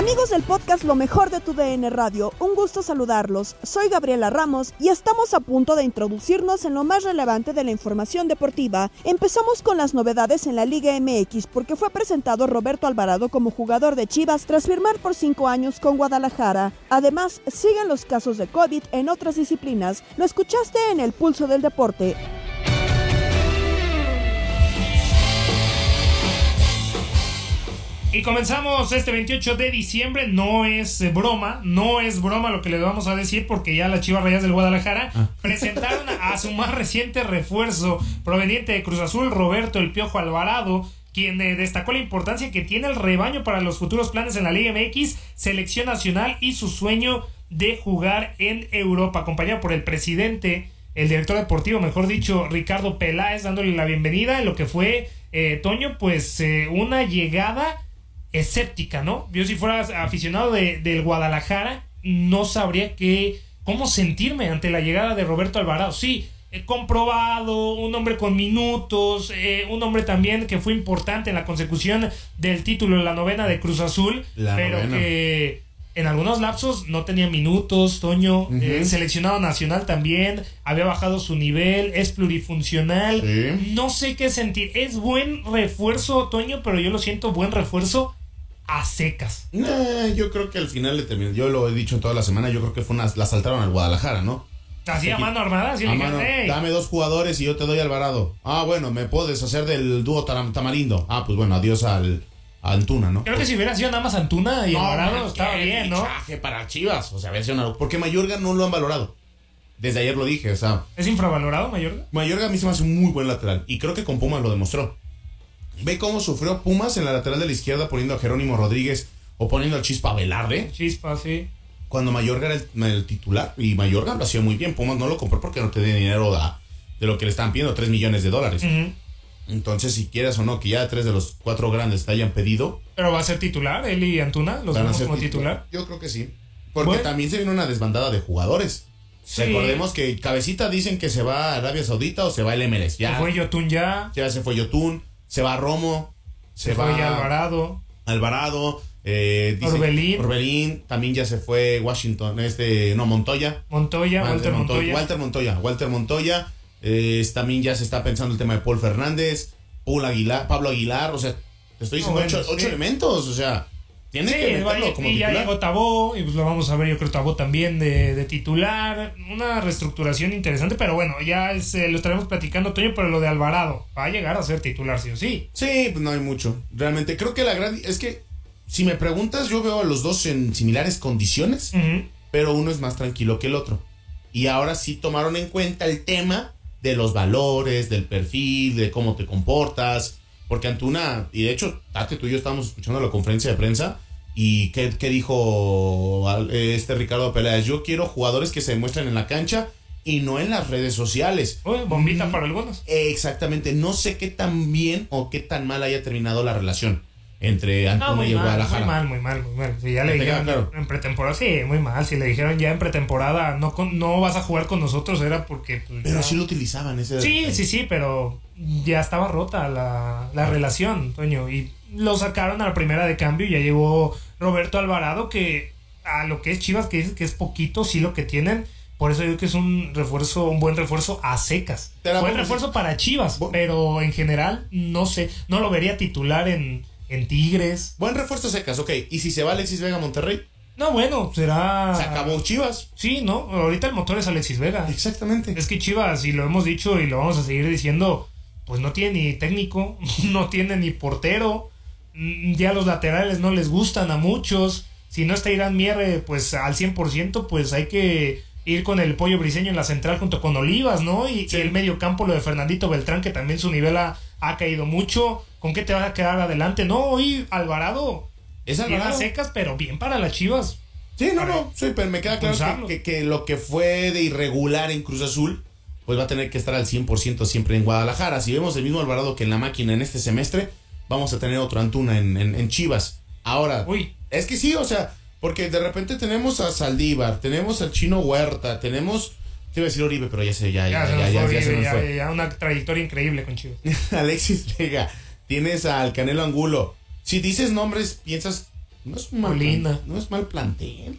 Amigos del podcast Lo mejor de tu DN Radio, un gusto saludarlos. Soy Gabriela Ramos y estamos a punto de introducirnos en lo más relevante de la información deportiva. Empezamos con las novedades en la Liga MX porque fue presentado Roberto Alvarado como jugador de Chivas tras firmar por cinco años con Guadalajara. Además, siguen los casos de COVID en otras disciplinas. Lo escuchaste en el pulso del deporte. Y comenzamos este 28 de diciembre. No es eh, broma, no es broma lo que les vamos a decir porque ya las Chivas Rayas del Guadalajara presentaron a su más reciente refuerzo proveniente de Cruz Azul, Roberto El Piojo Alvarado, quien eh, destacó la importancia que tiene el rebaño para los futuros planes en la Liga MX, selección nacional y su sueño de jugar en Europa, acompañado por el presidente, el director deportivo, mejor dicho, Ricardo Peláez, dándole la bienvenida en lo que fue, eh, Toño, pues eh, una llegada escéptica, ¿no? Yo si fuera aficionado de, del Guadalajara, no sabría qué, cómo sentirme ante la llegada de Roberto Alvarado. Sí, he comprobado, un hombre con minutos, eh, un hombre también que fue importante en la consecución del título en la novena de Cruz Azul, La pero novena. que en algunos lapsos no tenía minutos, Toño, eh, seleccionado nacional también, había bajado su nivel, es plurifuncional, Sí. no sé qué sentir, es buen refuerzo, Toño, pero yo lo siento buen refuerzo a secas. Nah, yo creo que al final le terminó. Yo lo he dicho toda la semana. Yo creo que fue una. La saltaron al Guadalajara, ¿no? Así a mano armada, así A mano, dije, dame dos jugadores y yo te doy Alvarado. Ah, bueno, me puedo deshacer del dúo Tamarindo. Ah, pues bueno, adiós al a Antuna, ¿no? Creo que si hubiera sido nada más Antuna y No, Alvarado estaba bien, ¿no? para Chivas. O sea, una- Porque Mayorga no lo han valorado. Desde ayer lo dije, o sea. ¿Es infravalorado, Mayorga? Mayorga a mí se me hace un muy buen lateral. Y creo que con Pumas lo demostró. Ve cómo sufrió Pumas en la lateral de la izquierda poniendo a Jerónimo Rodríguez o poniendo al Chispa Velarde. Chispa, sí. Cuando Mayorga era el, el titular. Y Mayorga lo hacía muy bien. Pumas no lo compró porque no tenía dinero de, de lo que le estaban pidiendo, 3 millones de dólares. Entonces, si quieres o no, que ya tres de los cuatro grandes te hayan pedido, Pero va a ser titular, él y Antuna, los vemos como titular. Yo creo que sí. Porque Bueno. también se viene una desbandada de jugadores. Sí. Recordemos que Cabecita dicen que se va a Arabia Saudita o se va al MLS. Ya, Se fue Yotun ya, ya se fue Yotun, se va Romo, se, se va Alvarado. Alvarado, eh, dice- Orbelín. Orbelín, también ya se fue Washington, este, no, Montoya. Montoya, Walter Montoya. Walter Montoya, Walter Montoya. eh, también ya se está pensando el tema de Paul Fernández, Paul Aguilar, Pablo Aguilar, o sea, te estoy diciendo No, bueno, ocho, ocho sí. elementos, o sea, Tiene Sí, que meterlo como y ya llegó Tabó, y pues lo vamos a ver, yo creo Tabó también de, de titular. Una reestructuración interesante, pero bueno, ya es, eh, lo estaremos platicando, Toño, pero lo de Alvarado va a llegar a ser titular, sí o sí. Sí, pues no hay mucho. Realmente creo que la gran... Es que, si me preguntas, yo veo a los dos en similares condiciones, pero uno es más tranquilo que el otro. Y ahora sí tomaron en cuenta el tema de los valores, del perfil, de cómo te comportas. Porque Antuna, y de hecho, Tate, tú y yo estábamos escuchando la conferencia de prensa. ¿Y qué, qué dijo este Ricardo Peláez? Yo quiero jugadores que se demuestren en la cancha y no en las redes sociales. Uy, bombita Mm. para algunos. Exactamente, no sé qué tan bien o qué tan mal haya terminado la relación entre No, Antuna muy y mal, muy Guadalajara. mal, muy mal, muy mal. Si ya le ¿Te queda dijeron claro? en pretemporada, sí, muy mal. Si le dijeron ya en pretemporada, no, no vas a jugar con nosotros, era porque. pues, Pero ya- sí lo utilizaban ese. Sí, sí, sí, pero ya estaba rota la, la relación, Toño. Y lo sacaron a la primera de cambio y ya llegó Roberto Alvarado, que a lo que es Chivas, que dices que es poquito, sí lo que tienen. Por eso digo que es un refuerzo, un buen refuerzo a secas. Buen refuerzo para Chivas, Bu- pero en general, no sé, no lo vería titular en, en Tigres. Buen refuerzo secas, ok. ¿Y si se va Alexis Vega a Monterrey? No, bueno, será. Se acabó Chivas. Sí, ¿no? Ahorita el motor es Alexis Vega. Exactamente. Es que Chivas, y lo hemos dicho y lo vamos a seguir diciendo, pues no tiene ni técnico, no tiene ni portero. Mm, Ya los laterales no les gustan a muchos. Si no está Irán Mierre, pues al 100%, pues hay que ir con el pollo briseño en la central junto con Olivas, ¿no? Y, el medio campo, lo de Fernandito Beltrán, que también su nivel ha, ha caído mucho. ¿Con qué te vas a quedar adelante? No, hoy Alvarado. Es Alvarado. secas, pero bien para las Chivas. Sí, no, Para no. Sí, pero me queda claro que, que- que lo que fue de irregular en Cruz Azul, pues va a tener que estar al 100% siempre en Guadalajara. Si vemos el mismo Alvarado que en la máquina en este semestre, vamos a tener otro Antuna en, en- en Chivas. Ahora, Uy. es que sí, o sea, porque de repente tenemos a Saldívar, tenemos al Chino Huerta, tenemos. Te iba a decir Oribe, pero ya se, ya, Ya, ya, ya, ya, ya ya- ya una trayectoria increíble con Chivas. Alexis Vega, tienes al Canelo Angulo. Si dices nombres, piensas, no es mal, Molina. no es mal plantel.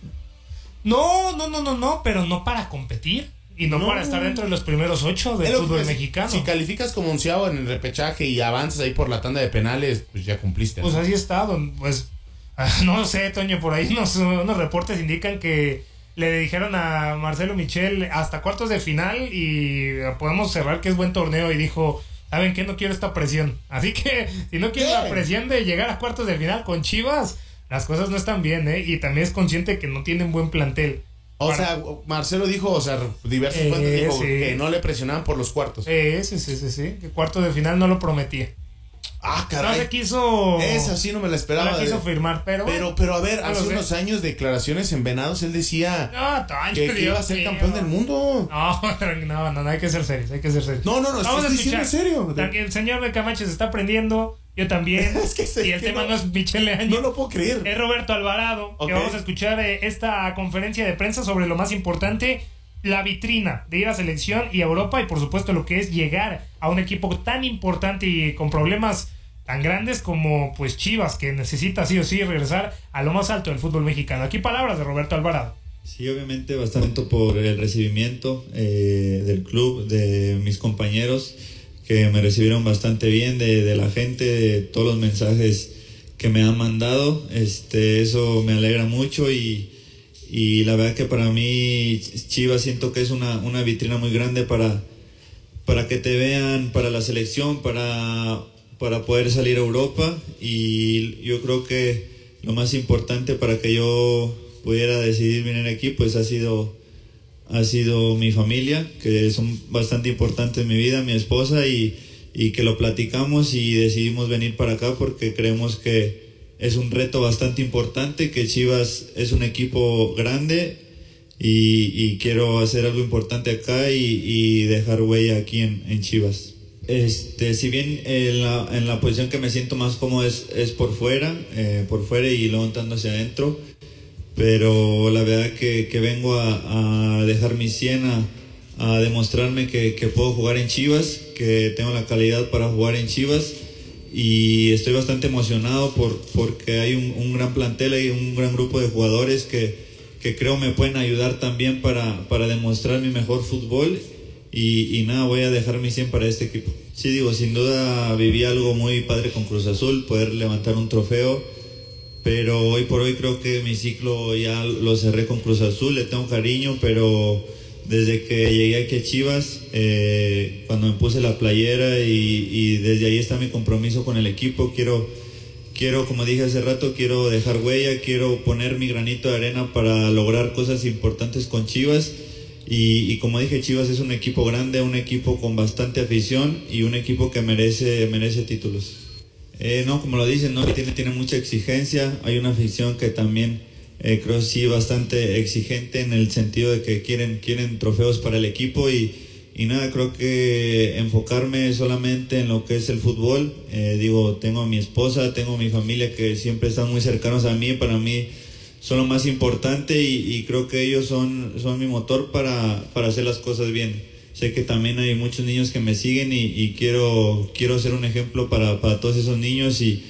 No, no, no, no, no, pero no para competir y no, No. para estar dentro de los primeros ocho del fútbol mexicano. Si calificas como onceavo en el repechaje y avanzas ahí por la tanda de penales, pues ya cumpliste. Pues así está, don- pues no sé, Toño, por ahí unos, unos reportes indican que le dijeron a Marcelo Michel hasta cuartos de final y podemos cerrar que es buen torneo y dijo, ¿saben qué? No quiero esta presión. Así que si no quiero la presión de llegar a cuartos de final con Chivas, las cosas no están bien, ¿eh? Y también es consciente que no tienen buen plantel. O Para- sea, Marcelo dijo, o sea, diversas Eh, fuentes dijo sí. que no le presionaban por los cuartos. Eh, sí, sí, sí, sí, que cuartos de final no lo prometía. ah, No caray. se quiso. Esa sí no me la No esperaba. la quiso de- firmar, pero. pero, pero a ver, no hace sé. unos años declaraciones en Venados, él decía No, que, iba a ser campeón del mundo. No, no, no, no, hay que ser serios, hay que ser serios. No, no, no, Vamos a estoy diciendo en serio. El señor de Camacho se está aprendiendo, yo también. Es que sé y el que tema no- no, es Michele Año. No lo puedo creer. Es Roberto Alvarado, que vamos a escuchar eh, esta conferencia de prensa sobre lo más importante, la vitrina de ir a selección y a Europa y por supuesto lo que es llegar a un equipo tan importante y con problemas tan grandes como pues Chivas, que necesita sí o sí regresar a lo más alto del fútbol mexicano. Aquí palabras de Roberto Alvarado. Sí, obviamente bastante por el recibimiento eh, del club, de mis compañeros me recibieron bastante bien, de, de la gente, de todos los mensajes que me han mandado. Este, eso me alegra mucho y, y la verdad que para mí Chivas siento que es una, una vitrina muy grande para, para que te vean, para la selección, para, para poder salir a Europa y yo creo que lo más importante para que yo pudiera decidir venir aquí pues ha sido ha sido mi familia que son bastante importantes en mi vida mi esposa y, y que lo platicamos y decidimos venir para acá porque creemos que es un reto bastante importante que Chivas es un equipo grande y, y quiero hacer algo importante acá y, y dejar huella aquí en, en Chivas. Este, si bien en la, en la posición que me siento más cómodo es, es por fuera, eh, por fuera y luego entrando hacia adentro, pero la verdad que, que vengo a, a dejar mi 100 a, demostrarme que, que puedo jugar en Chivas, que tengo la calidad para jugar en Chivas y estoy bastante emocionado por, porque hay un, un gran plantel, hay un gran grupo de jugadores que, que creo me pueden ayudar también para, para demostrar mi mejor fútbol y, y nada, voy a dejar mi 100 para este equipo. Sí, digo, sin duda viví algo muy padre con Cruz Azul, poder levantar un trofeo pero hoy por hoy creo que mi ciclo ya lo cerré con Cruz Azul, le tengo cariño, pero desde que llegué aquí a Chivas, eh, cuando me puse la playera y, desde ahí está mi compromiso con el equipo, quiero, quiero, como dije hace rato, quiero dejar huella, quiero poner mi granito de arena para lograr cosas importantes con Chivas. Y, y, como dije, Chivas es un equipo grande, un equipo con bastante afición y un equipo que merece, merece títulos. Eh, no, como lo dicen, no tiene, tiene mucha exigencia. Hay una afición que también eh, creo sí bastante exigente en el sentido de que quieren, quieren trofeos para el equipo y, y nada, creo que enfocarme solamente en lo que es el fútbol. Eh, digo, tengo a mi esposa, tengo a mi familia que siempre están muy cercanos a mí. Para mí son lo más importante y, y creo que ellos son, son mi motor para, para hacer las cosas bien sé que también hay muchos niños que me siguen y, y quiero, quiero ser un ejemplo para, para todos esos niños y,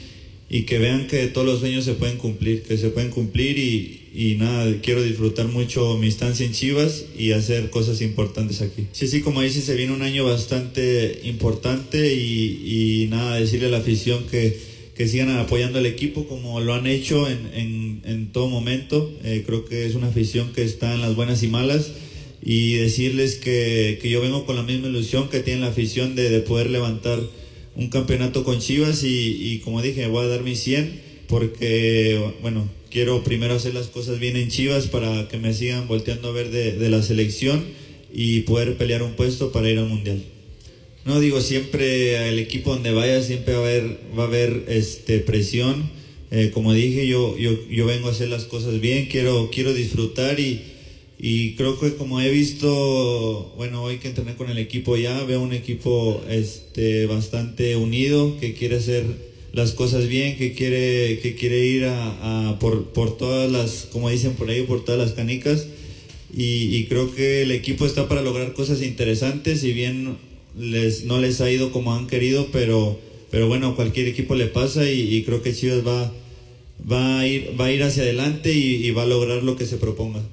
y, que vean que todos los sueños se pueden cumplir, que se pueden cumplir y, y, nada, quiero disfrutar mucho mi estancia en Chivas y hacer cosas importantes aquí. Sí, sí, como dice, se viene un año bastante importante y, nada, decirle a la afición que, que sigan apoyando al equipo como lo han hecho en, en, en todo momento. Eh, creo que es una afición que está en las buenas y malas y decirles que, que, yo vengo con la misma ilusión que tiene la afición de, de poder levantar un campeonato con Chivas y, y, como dije, voy a dar mi 100 porque, bueno, quiero primero hacer las cosas bien en Chivas para que me sigan volteando a ver de, de la selección y poder pelear un puesto para ir al Mundial. No digo, siempre el equipo donde vaya siempre va a haber, va a haber este, presión. Eh, como dije, yo, yo, yo vengo a hacer las cosas bien, quiero, quiero disfrutar y, y creo que como he visto, bueno, hoy que entrené con el equipo ya, veo un equipo este, bastante unido, que quiere hacer las cosas bien, que quiere, que quiere ir a, por, por, todas las, como dicen por ahí, por todas las canicas. Y, creo que el equipo está para lograr cosas interesantes, si bien les, no les ha ido como han querido, pero, pero bueno, cualquier equipo le pasa y, creo que Chivas va, va, a ir, va ir hacia adelante y va a lograr lo que se proponga.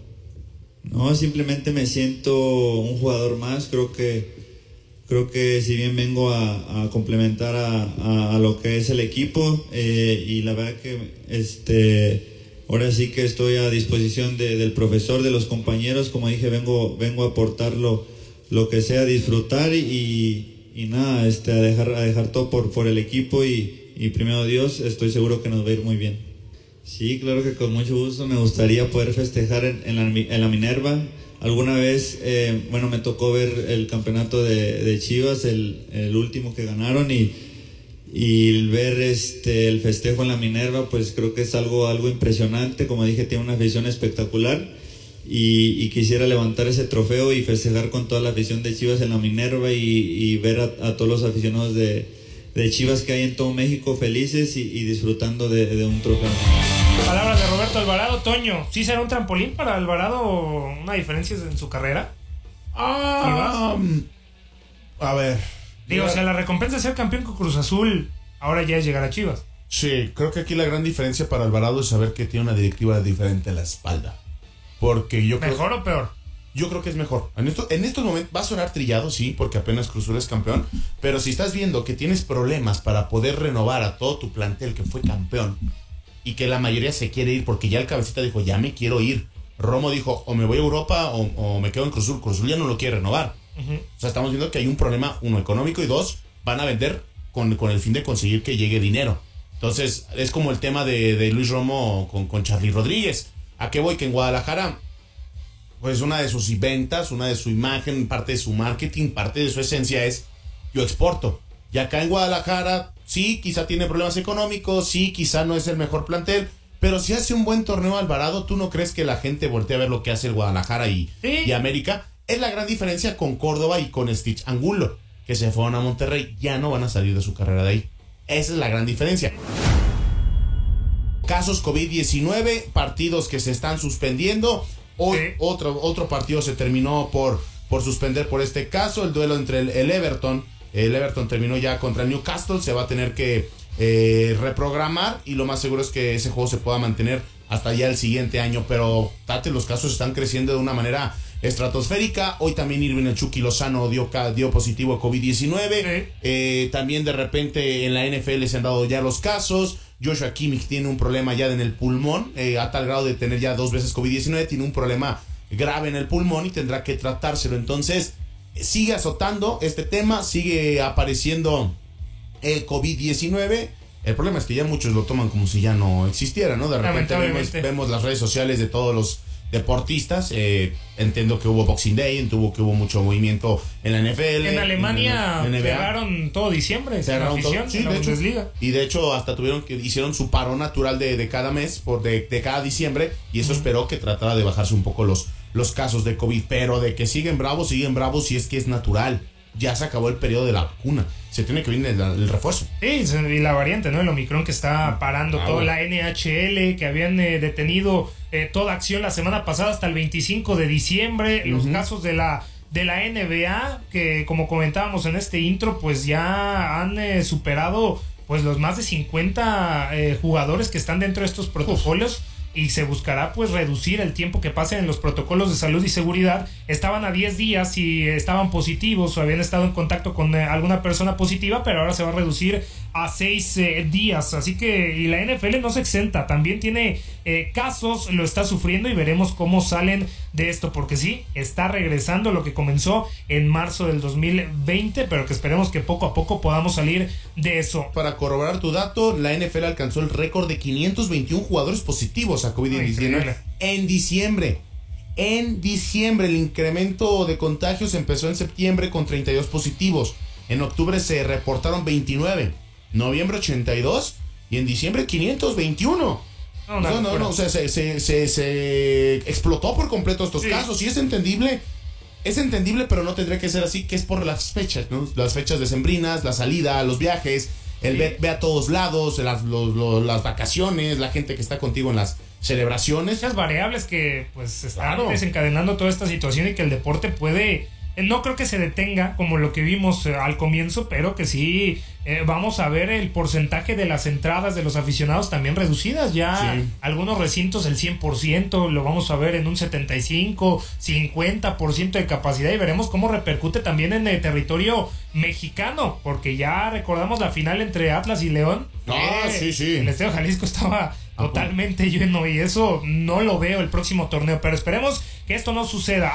No, simplemente me siento un jugador más. Creo que, creo que si bien vengo a, complementar a, lo que es el equipo eh, y la verdad que este, ahora sí que estoy a disposición de, del profesor, de los compañeros. Como dije, vengo, vengo a aportar lo, que sea, disfrutar y, y nada, este, a, dejar, a dejar todo por, por el equipo y, y primero Dios, estoy seguro que nos va a ir muy bien. Sí, claro que con mucho gusto me gustaría poder festejar en, la, Minerva. Alguna vez, eh, bueno, me tocó ver el campeonato de, Chivas, el, último que ganaron y, ver este, el festejo en la Minerva, pues creo que es algo, algo impresionante. Como dije, tiene una afición espectacular y, quisiera levantar ese trofeo y festejar con toda la afición de Chivas en la Minerva y, ver a, todos los aficionados de, Chivas que hay en todo México felices y, disfrutando de, un trofeo. Palabras de Roberto Alvarado. Toño, ¿sí será un trampolín para Alvarado una diferencia en su carrera? Ah, um, a ver. Digo, o sea, la recompensa de ser campeón con Cruz Azul ahora ya es llegar a Chivas. Sí, creo que aquí la gran diferencia para Alvarado es saber que tiene una directiva diferente a la espalda. Porque yo creo... ¿Mejor o peor? Yo creo que es mejor. En, esto, en estos momentos va a sonar trillado, sí, porque apenas Cruz Azul es campeón. Pero si estás viendo que tienes problemas para poder renovar a todo tu plantel que fue campeón y que la mayoría se quiere ir porque ya el cabecita dijo, ya me quiero ir. Romo dijo, o me voy a Europa o, o me quedo en Cruz Azul. Cruz Azul ya no lo quiere renovar. Uh -huh. O sea, estamos viendo que hay un problema, uno, económico y dos, van a vender con, con el fin de conseguir que llegue dinero. Entonces, es como el tema de, de Luis Romo con, con Charlie Rodríguez. ¿A qué voy? Que en Guadalajara pues una de sus ventas, una de su imagen, parte de su marketing, parte de su esencia es yo exporto. Y acá en Guadalajara, sí, quizá tiene problemas económicos, sí, quizá no es el mejor plantel, pero si hace un buen torneo Alvarado, ¿tú no crees que la gente voltee a ver lo que hace el Guadalajara y, ¿Sí? y América? Es la gran diferencia con Córdoba y con Stitch Angulo, que se fueron a Monterrey, ya no van a salir de su carrera de ahí. Esa es la gran diferencia. Casos COVID-19, partidos que se están suspendiendo, Hoy sí. otro, otro partido se terminó por, por suspender por este caso, el duelo entre el, el, Everton. El Everton terminó ya contra el Newcastle, se va a tener que eh, reprogramar y lo más seguro es que ese juego se pueda mantener hasta ya el siguiente año. Pero Tate, los casos están creciendo de una manera estratosférica. Hoy también Irving el Chucky Lozano dio, dio positivo a COVID-19. Sí. Eh, también de repente en la NFL se han dado ya los casos. Joshua Kimmich tiene un problema ya en el pulmón, eh, a tal grado de tener ya dos veces COVID-19, tiene un problema grave en el pulmón y tendrá que tratárselo. Entonces, sigue azotando este tema, sigue apareciendo el COVID-19. El problema es que ya muchos lo toman como si ya no existiera, ¿no? De repente vemos, vemos las redes sociales de todos los deportistas. eh, entiendo que hubo Boxing Day, entiendo que hubo mucho movimiento en la NFL. En Alemania en cerraron todo diciembre, Cerraron todo. afición, Sí, en la de hecho. Bundesliga. Y de hecho, hasta tuvieron que hicieron su paro natural de, de cada mes, por de, de cada diciembre, y eso esperó que tratara de bajarse un poco los, los casos de COVID. Pero de que siguen bravos, siguen bravos, y es que es natural. Ya se acabó el periodo de la vacuna. Se tiene que venir el, el refuerzo. Sí, y la variante, ¿no? El Omicron que está parando Ah, toda bueno. la NHL, que habían eh, detenido eh, toda acción la semana pasada hasta el 25 de diciembre. Los casos de la de la NBA, que como comentábamos en este intro, pues ya han eh, superado pues los más de 50 eh, jugadores que están dentro de estos protocolos. Y se buscará pues reducir el tiempo que pasen en los protocolos de salud y seguridad. Estaban a 10 días y estaban positivos o habían estado en contacto con eh, alguna persona positiva, pero ahora se va a reducir a 6 días. Así que y la NFL no se exenta, también tiene eh, casos, lo está sufriendo y veremos cómo salen de esto, porque sí, está regresando lo que comenzó en marzo del 2020, pero que esperemos que poco a poco podamos salir de eso. Para corroborar tu dato, la NFL alcanzó el récord de 521 jugadores positivos a Ay, COVID-19 increíble. en diciembre. En diciembre el incremento de contagios empezó en septiembre con 32 positivos. En octubre se reportaron 29. Noviembre 82 y en diciembre 521. No, No, no, no, o sea, se, se- se- se explotó por completo estos Sí. casos y es entendible. Es entendible, pero no tendría que ser así, que es por las fechas, ¿no? Las fechas decembrinas, la salida, los viajes, el Sí. ve, ve a todos lados, las, los- los- las vacaciones, la gente que está contigo en las celebraciones. muchas variables que pues están Claro. desencadenando toda esta situación y que el deporte puede no creo que se detenga como lo que vimos eh, al comienzo, pero que sí eh, vamos a ver el porcentaje de las entradas de los aficionados también reducidas. Ya Sí. algunos recintos el 100%, lo vamos a ver en un 75, 50% de capacidad y veremos cómo repercute también en el territorio mexicano, porque ya recordamos la final entre Atlas y León. Ah, Eh, sí, sí. El Estadio Jalisco estaba totalmente lleno y eso no lo veo el próximo torneo, pero esperemos que esto no suceda.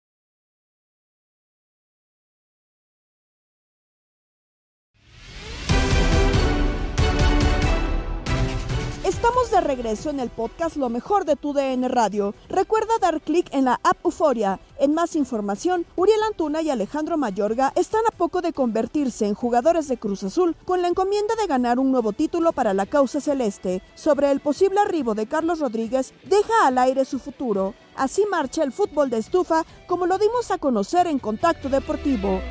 Estamos de regreso en el podcast Lo mejor de tu DN Radio. Recuerda dar clic en la app Euforia. En más información, Uriel Antuna y Alejandro Mayorga están a poco de convertirse en jugadores de Cruz Azul con la encomienda de ganar un nuevo título para la causa celeste. Sobre el posible arribo de Carlos Rodríguez, deja al aire su futuro. Así marcha el fútbol de estufa, como lo dimos a conocer en Contacto Deportivo.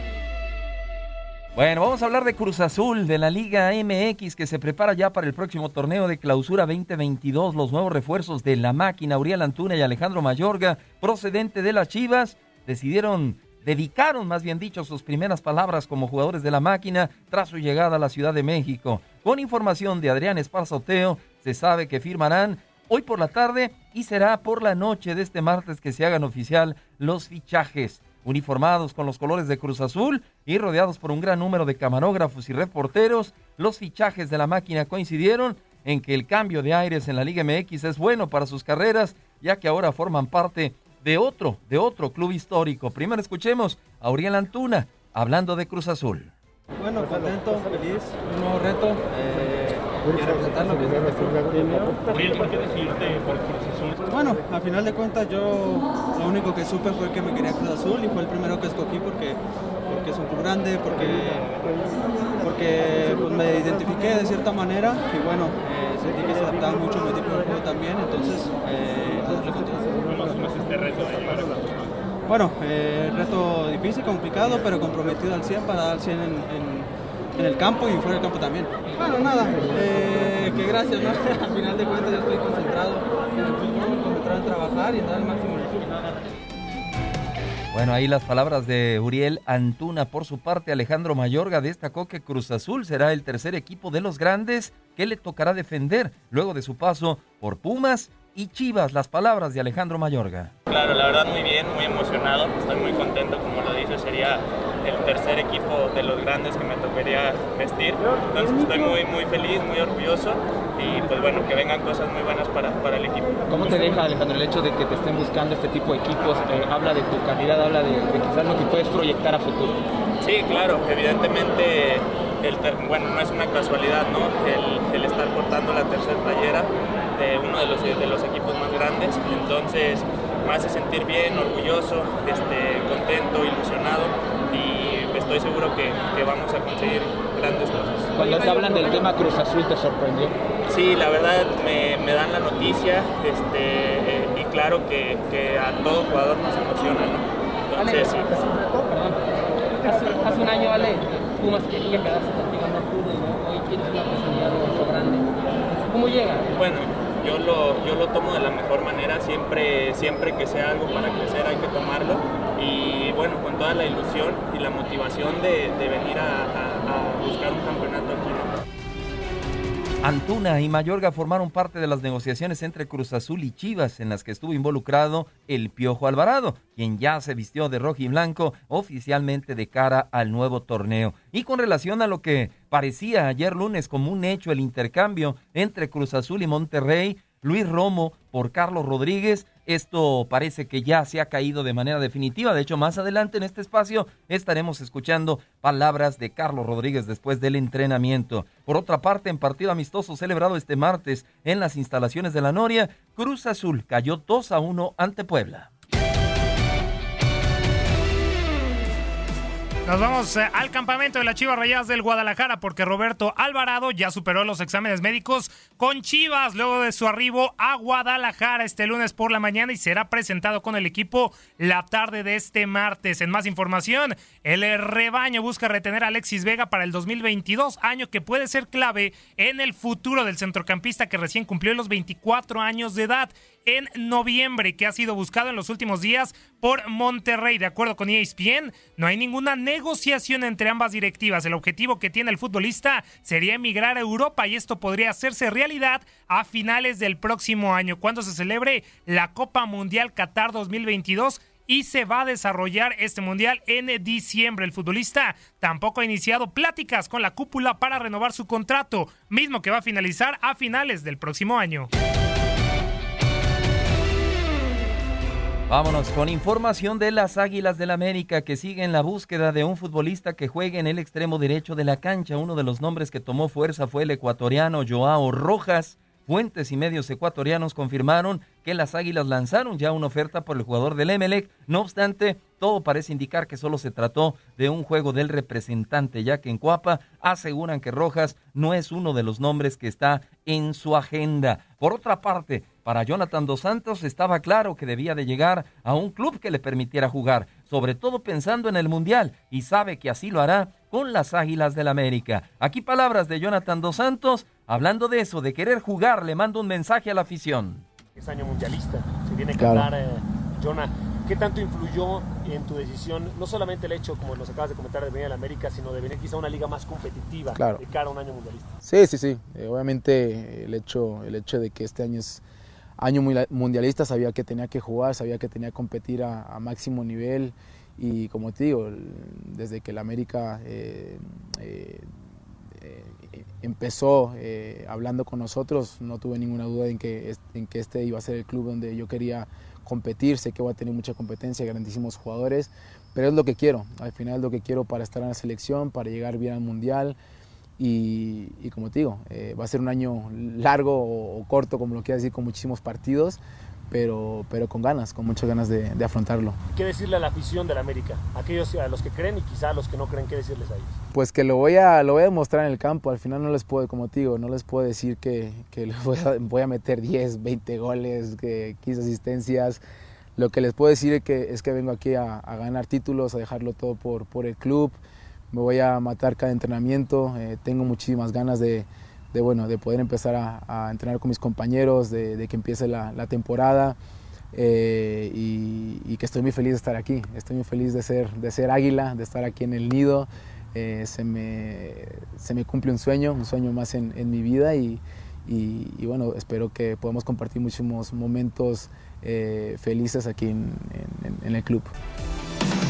Bueno, vamos a hablar de Cruz Azul, de la Liga MX que se prepara ya para el próximo torneo de clausura 2022. Los nuevos refuerzos de la máquina, Uriel Antuna y Alejandro Mayorga, procedente de las Chivas, decidieron, dedicaron más bien dicho sus primeras palabras como jugadores de la máquina tras su llegada a la Ciudad de México. Con información de Adrián Esparzoteo, se sabe que firmarán hoy por la tarde y será por la noche de este martes que se hagan oficial los fichajes uniformados con los colores de Cruz Azul y rodeados por un gran número de camarógrafos y reporteros, los fichajes de la máquina coincidieron en que el cambio de aires en la Liga MX es bueno para sus carreras, ya que ahora forman parte de otro, de otro club histórico. Primero escuchemos a Uriel Antuna hablando de Cruz Azul. Bueno, contento, feliz, un nuevo reto. eh, y a representar lo que es este club. Uriel, ¿por qué decidirte por Cruz Pues bueno, a final de cuentas yo lo único que supe fue que me quería Cruz Azul y fue el primero que escogí porque, porque es un club grande, porque, porque pues, me identifiqué de cierta manera y bueno, eh, sentí que se adaptaba mucho a mi tipo de juego también, entonces, eh, ¿Cómo este reto? Bueno, eh, reto difícil, complicado, pero comprometido al 100 para dar al 100 en, en- en el campo y fuera del campo también. Bueno, nada, eh, que gracias, ¿no? Al final de cuentas yo estoy concentrado en el fútbol, concentrado en trabajar y en dar el máximo resultado. Bueno, ahí las palabras de Uriel Antuna. Por su parte, Alejandro Mayorga destacó que Cruz Azul será el tercer equipo de los grandes que le tocará defender luego de su paso por Pumas y Chivas. Las palabras de Alejandro Mayorga. Claro, la verdad muy bien, muy emocionado, estoy muy contento, como lo dice, sería el tercer equipo de los grandes que me tocaría vestir, entonces estoy muy, muy feliz, muy orgulloso y pues bueno, que vengan cosas muy buenas para, para el equipo. ¿Cómo te deja, Alejandro, el hecho de que te estén buscando este tipo de equipos? Eh, habla de tu calidad, habla de, de quizás lo que puedes proyectar a futuro. Sí, claro, evidentemente, el bueno, no es una casualidad, ¿no? El, el estar portando la tercera playera de uno de los, de los equipos más grandes, entonces me hace sentir bien, orgulloso, este, contento, ilusionado estoy seguro que, que vamos a conseguir grandes cosas. Cuando te hablan del tema Cruz Azul, ¿te sorprendió? Sí, la verdad me, me dan la noticia este, eh, y claro que, que a todo jugador nos emociona, ¿no? Entonces, sí. Hace, hace un año, Ale, Pumas quería quedarse contigo, no pudo, ¿no? Hoy tienes una posibilidad de eso grande. ¿Cómo llega? Bueno, yo lo, yo lo tomo de la mejor manera, siempre, siempre que sea algo para crecer hay que tomarlo y bueno, con toda la ilusión y la motivación de, venir a, buscar un campeonato aquí. Antuna y Mayorga formaron parte de las negociaciones entre Cruz Azul y Chivas, en las que estuvo involucrado el Piojo Alvarado, quien ya se vistió de rojo y blanco oficialmente de cara al nuevo torneo. Y con relación a lo que parecía ayer lunes como un hecho el intercambio entre Cruz Azul y Monterrey, Luis Romo por Carlos Rodríguez. Esto parece que ya se ha caído de manera definitiva. De hecho, más adelante en este espacio estaremos escuchando palabras de Carlos Rodríguez después del entrenamiento. Por otra parte, en partido amistoso celebrado este martes en las instalaciones de la Noria, Cruz Azul cayó 2 a 1 ante Puebla. Nos vamos eh, al campamento de las Chivas Rayadas del Guadalajara porque Roberto Alvarado ya superó los exámenes médicos con Chivas luego de su arribo a Guadalajara este lunes por la mañana y será presentado con el equipo la tarde de este martes. En más información, el rebaño busca retener a Alexis Vega para el 2022, año que puede ser clave en el futuro del centrocampista que recién cumplió los 24 años de edad en noviembre, que ha sido buscado en los últimos días por Monterrey. De acuerdo con ESPN, no hay ninguna negociación entre ambas directivas. El objetivo que tiene el futbolista sería emigrar a Europa y esto podría hacerse realidad a finales del próximo año, cuando se celebre la Copa Mundial Qatar 2022 y se va a desarrollar este mundial en diciembre. El futbolista tampoco ha iniciado pláticas con la cúpula para renovar su contrato, mismo que va a finalizar a finales del próximo año. Vámonos con información de las Águilas del América que siguen la búsqueda de un futbolista que juegue en el extremo derecho de la cancha. Uno de los nombres que tomó fuerza fue el ecuatoriano Joao Rojas. Fuentes y medios ecuatorianos confirmaron que las Águilas lanzaron ya una oferta por el jugador del Emelec. No obstante, todo parece indicar que solo se trató de un juego del representante, ya que en Cuapa aseguran que Rojas no es uno de los nombres que está en su agenda. Por otra parte, para Jonathan Dos Santos estaba claro que debía de llegar a un club que le permitiera jugar, sobre todo pensando en el Mundial, y sabe que así lo hará con las Águilas del América. Aquí palabras de Jonathan Dos Santos, hablando de eso, de querer jugar, le mando un mensaje a la afición. Es año mundialista, se viene a Claro. Qatar, eh, Jonah. ¿Qué tanto influyó en tu decisión, no solamente el hecho, como nos acabas de comentar, de venir a la América, sino de venir quizá a una liga más competitiva Claro. de cara a un año mundialista? Sí, sí, sí. Eh, obviamente el hecho, el hecho de que este año es año mundialista, sabía que tenía que jugar, sabía que tenía que competir a, a máximo nivel y como te digo, desde que el América eh, eh, empezó eh, hablando con nosotros, no tuve ninguna duda en que, en que este iba a ser el club donde yo quería competir, sé que va a tener mucha competencia, grandísimos jugadores, pero es lo que quiero, al final es lo que quiero para estar en la selección, para llegar bien al mundial. Y, y como te digo, eh, va a ser un año largo o, o corto, como lo quieras decir, con muchísimos partidos, pero, pero con ganas, con muchas ganas de, de afrontarlo. ¿Qué decirle a la afición del América? Aquellos a los que creen y quizá a los que no creen, ¿qué decirles a ellos? Pues que lo voy a, lo voy a demostrar en el campo. Al final no les puedo, como te digo, no les puedo decir que, que les voy, a, voy a meter 10, 20 goles, que 15 asistencias. Lo que les puedo decir es que, es que vengo aquí a, a ganar títulos, a dejarlo todo por, por el club. Me voy a matar cada entrenamiento. Eh, tengo muchísimas ganas de, de, bueno, de poder empezar a, entrenar con mis compañeros, de, que empiece la, temporada. Eh, y, que estoy muy feliz de estar aquí. Estoy muy feliz de ser, de ser águila, de estar aquí en el nido. Eh, se, me, se me cumple un sueño, un sueño más en, mi vida y, bueno, espero que podamos compartir muchísimos momentos eh, felices aquí en el club.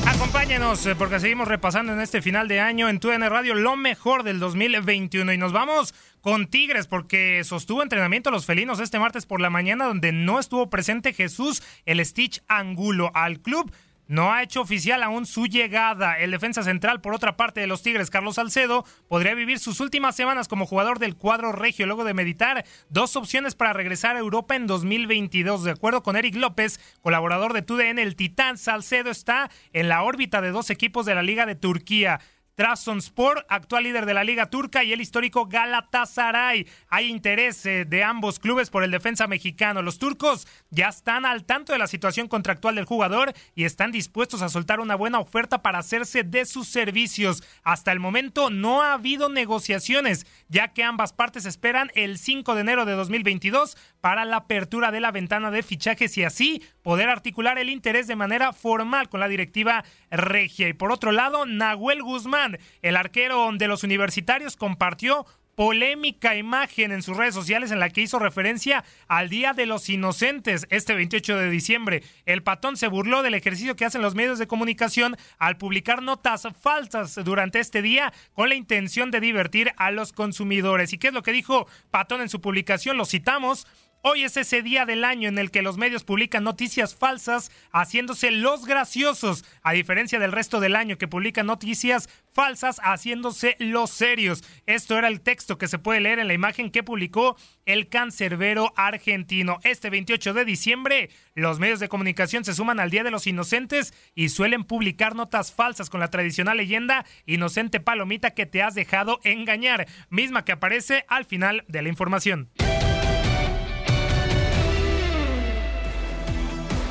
Acompáñenos eh, porque seguimos repasando en este final de año en TUN Radio lo mejor del 2021 y nos vamos con Tigres porque sostuvo entrenamiento los felinos este martes por la mañana donde no estuvo presente Jesús el Stitch Angulo al club. No ha hecho oficial aún su llegada. El defensa central, por otra parte de los Tigres, Carlos Salcedo, podría vivir sus últimas semanas como jugador del cuadro regio luego de meditar dos opciones para regresar a Europa en 2022. De acuerdo con Eric López, colaborador de TUDN, el Titán Salcedo está en la órbita de dos equipos de la Liga de Turquía. Trabzonspor, actual líder de la Liga Turca, y el histórico Galatasaray. Hay interés eh, de ambos clubes por el defensa mexicano. Los turcos ya están al tanto de la situación contractual del jugador y están dispuestos a soltar una buena oferta para hacerse de sus servicios. Hasta el momento no ha habido negociaciones, ya que ambas partes esperan el 5 de enero de 2022 para la apertura de la ventana de fichajes y así poder articular el interés de manera formal con la directiva regia. Y por otro lado, Nahuel Guzmán, el arquero de los universitarios, compartió polémica imagen en sus redes sociales en la que hizo referencia al Día de los Inocentes este 28 de diciembre. El patón se burló del ejercicio que hacen los medios de comunicación al publicar notas falsas durante este día con la intención de divertir a los consumidores. ¿Y qué es lo que dijo Patón en su publicación? Lo citamos. Hoy es ese día del año en el que los medios publican noticias falsas haciéndose los graciosos, a diferencia del resto del año que publican noticias falsas haciéndose los serios. Esto era el texto que se puede leer en la imagen que publicó el cancerbero argentino. Este 28 de diciembre, los medios de comunicación se suman al Día de los Inocentes y suelen publicar notas falsas con la tradicional leyenda Inocente Palomita que te has dejado engañar, misma que aparece al final de la información.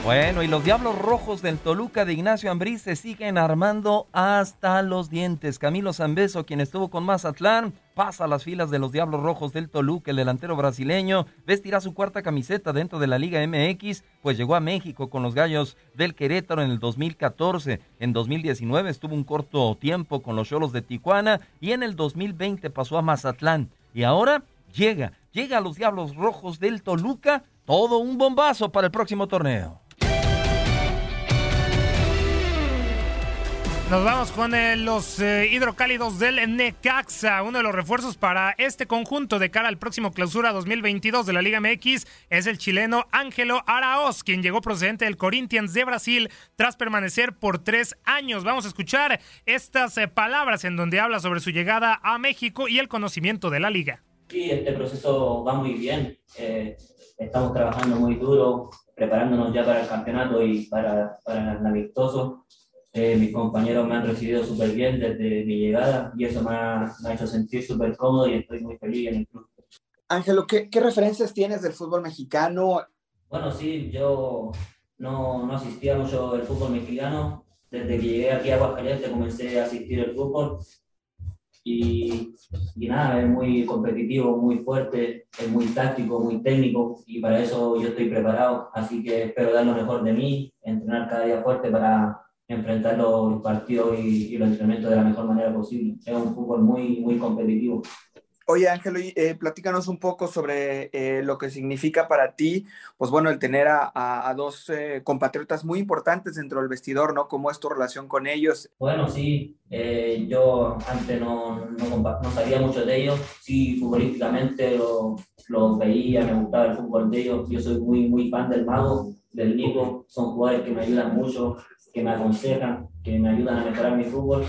Bueno, y los Diablos Rojos del Toluca de Ignacio Ambriz se siguen armando hasta los dientes. Camilo Zambeso, quien estuvo con Mazatlán, pasa a las filas de los Diablos Rojos del Toluca. El delantero brasileño vestirá su cuarta camiseta dentro de la Liga MX, pues llegó a México con los Gallos del Querétaro en el 2014. En 2019 estuvo un corto tiempo con los Cholos de Tijuana y en el 2020 pasó a Mazatlán. Y ahora llega, llega a los Diablos Rojos del Toluca. Todo un bombazo para el próximo torneo. Nos vamos con eh, los eh, hidrocálidos del Necaxa. Uno de los refuerzos para este conjunto de cara al próximo clausura 2022 de la Liga MX es el chileno Ángelo Araoz, quien llegó procedente del Corinthians de Brasil tras permanecer por tres años. Vamos a escuchar estas eh, palabras en donde habla sobre su llegada a México y el conocimiento de la liga. Sí, este proceso va muy bien. Estamos trabajando muy duro, preparándonos ya para el campeonato y para, para el amistoso. Eh, mis compañeros me han recibido súper bien desde mi llegada y eso me ha, me ha hecho sentir súper cómodo y estoy muy feliz en el club. Ángelo, ¿qué, ¿qué, referencias tienes del fútbol mexicano? Bueno, sí, yo no, no asistía mucho al fútbol mexicano. Desde que llegué aquí a Aguascalientes comencé a asistir al fútbol y, y, nada, es muy competitivo, muy fuerte, es muy táctico, muy técnico y para eso yo estoy preparado. Así que espero dar lo mejor de mí, entrenar cada día fuerte para enfrentar los partidos y, y los entrenamientos de la mejor manera posible. Es un fútbol muy, muy competitivo. Oye, Ángelo, eh, platícanos un poco sobre eh, lo que significa para ti, pues bueno, el tener a, a, a dos eh, compatriotas muy importantes dentro del vestidor, ¿no? ¿Cómo es tu relación con ellos? Bueno, sí, eh, yo antes no, no, no, sabía mucho de ellos, sí, futbolísticamente los lo veía, me gustaba el fútbol de ellos, yo soy muy, muy fan del Mago, del Nico, son jugadores que me ayudan mucho, que me aconsejan, que me ayudan a mejorar mi fútbol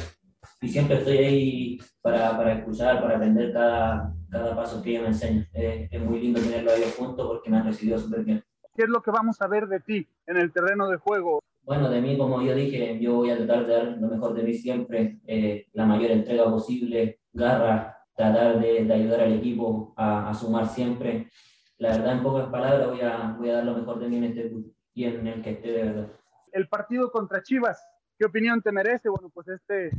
y siempre estoy ahí para, para escuchar, para aprender cada, cada paso que ellos me enseñan. Eh, es muy lindo tenerlo a ellos juntos porque me han recibido súper bien. ¿Qué es lo que vamos a ver de ti en el terreno de juego? Bueno, de mí, como yo dije, yo voy a tratar de dar lo mejor de mí siempre, eh, la mayor entrega posible, garra, tratar de, de ayudar al equipo a, a, sumar siempre. La verdad, en pocas palabras, voy a, voy a dar lo mejor de mí en este club y en el que esté de verdad. El partido contra Chivas, ¿qué opinión te merece? Bueno, pues este,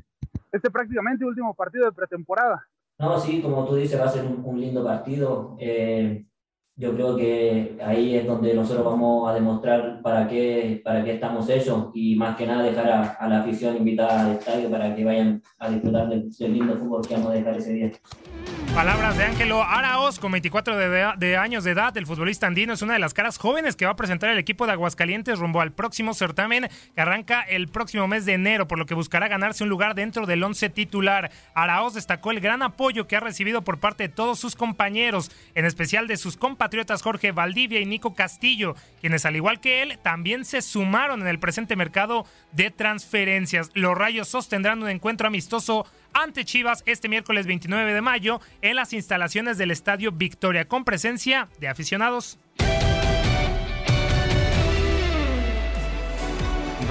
este prácticamente último partido de pretemporada. No, sí, como tú dices, va a ser un, un lindo partido. Eh, yo creo que ahí es donde nosotros vamos a demostrar para qué, para qué estamos hechos y más que nada dejar a, a la afición invitada al estadio para que vayan a disfrutar del, del lindo fútbol que vamos a dejar ese día. Palabras de Ángelo Araos, con 24 de, de, años de edad, el futbolista andino es una de las caras jóvenes que va a presentar el equipo de Aguascalientes rumbo al próximo certamen que arranca el próximo mes de enero, por lo que buscará ganarse un lugar dentro del once titular. Araos destacó el gran apoyo que ha recibido por parte de todos sus compañeros, en especial de sus compatriotas Jorge Valdivia y Nico Castillo, quienes al igual que él también se sumaron en el presente mercado de transferencias. Los Rayos sostendrán un encuentro amistoso ante Chivas este miércoles 29 de mayo en las instalaciones del Estadio Victoria con presencia de aficionados.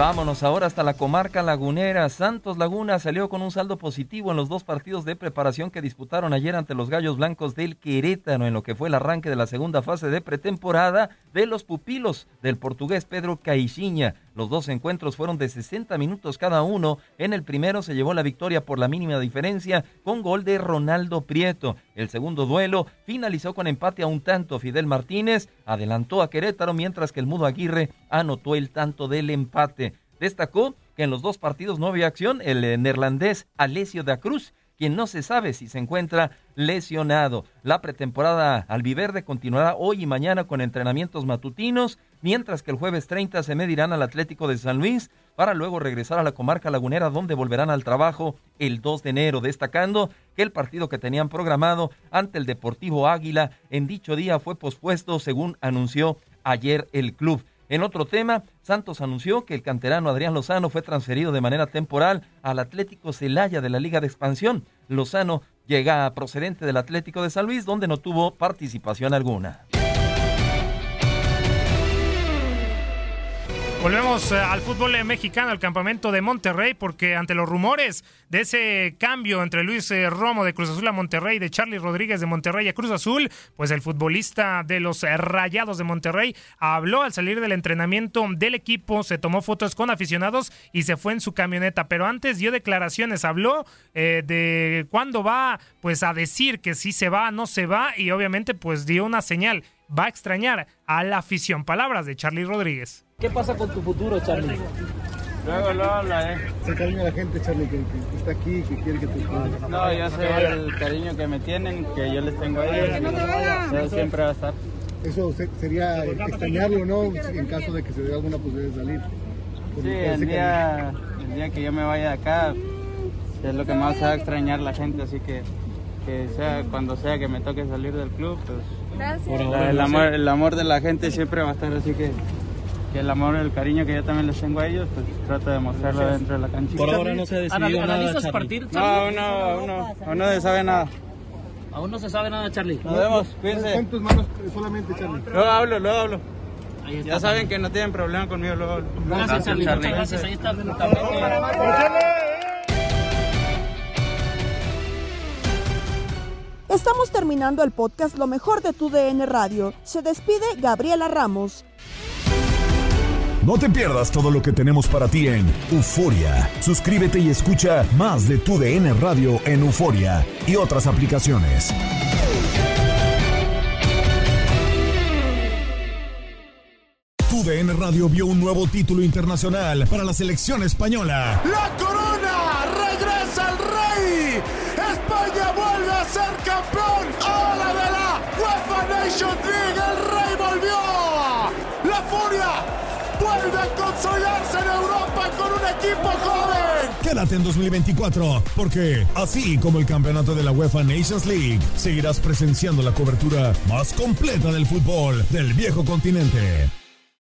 Vámonos ahora hasta la comarca lagunera. Santos Laguna salió con un saldo positivo en los dos partidos de preparación que disputaron ayer ante los Gallos Blancos del Querétaro en lo que fue el arranque de la segunda fase de pretemporada de los pupilos del portugués Pedro Caixinha. Los dos encuentros fueron de 60 minutos cada uno. En el primero se llevó la victoria por la mínima diferencia con gol de Ronaldo Prieto. El segundo duelo finalizó con empate a un tanto. Fidel Martínez adelantó a Querétaro mientras que el Mudo Aguirre anotó el tanto del empate. Destacó que en los dos partidos no había acción el neerlandés Alessio da Cruz quien no se sabe si se encuentra lesionado. La pretemporada albiverde continuará hoy y mañana con entrenamientos matutinos, mientras que el jueves 30 se medirán al Atlético de San Luis para luego regresar a la comarca lagunera donde volverán al trabajo el 2 de enero, destacando que el partido que tenían programado ante el Deportivo Águila en dicho día fue pospuesto según anunció ayer el club. En otro tema, Santos anunció que el canterano Adrián Lozano fue transferido de manera temporal al Atlético Celaya de la Liga de Expansión. Lozano llega procedente del Atlético de San Luis, donde no tuvo participación alguna. Volvemos al fútbol mexicano, al campamento de Monterrey, porque ante los rumores de ese cambio entre Luis Romo de Cruz Azul a Monterrey, de Charlie Rodríguez de Monterrey a Cruz Azul, pues el futbolista de los Rayados de Monterrey habló al salir del entrenamiento del equipo, se tomó fotos con aficionados y se fue en su camioneta, pero antes dio declaraciones, habló eh, de cuándo va pues a decir que si se va, no se va y obviamente pues dio una señal, va a extrañar a la afición. Palabras de Charlie Rodríguez. ¿Qué pasa con tu futuro, Charlie? Luego lo habla, ¿eh? Se cariña la gente, Charlie, que, que, está aquí, que quiere que te. No, yo sé el cariño que me tienen, que yo les tengo a ellos. Yo siempre va a estar. Eso sería extrañarlo, ¿no? En caso de que se dé alguna posibilidad de salir. Sí, el día, el día que yo me vaya de acá, es lo que más va a extrañar la gente, así que que sea cuando sea que me toque salir del club, pues Gracias. el, amor, el amor de la gente siempre va a estar así que que el amor, el cariño que yo también les tengo a ellos, pues trato de mostrarlo dentro de la cancha. Por ahora no se ha decidido nada, ¿Analizas partir, No, aún no, aún no, aún no se sabe nada. Aún no se sabe nada, Charlie. Nos vemos, cuídense. Son tus manos solamente, Charlie. Luego hablo, luego hablo. Ya saben que no tienen problema conmigo, luego hablo. Gracias, Charlie. Muchas gracias. Ahí está. Estamos terminando el podcast Lo mejor de tu DN Radio. Se despide Gabriela Ramos. No te pierdas todo lo que tenemos para ti en Euforia. Suscríbete y escucha más de tu DN Radio en Euforia y otras aplicaciones. Tu DN Radio vio un nuevo título internacional para la selección española. ¡La corona! ¡Regresa el rey! ¡España vuelve a ser campeón! ¡Ahora de la UEFA Nations League! ¡El rey volvió! ¡La furia! vuelve a consolidarse en Europa con un equipo joven. Quédate en 2024, porque así como el campeonato de la UEFA Nations League, seguirás presenciando la cobertura más completa del fútbol del viejo continente.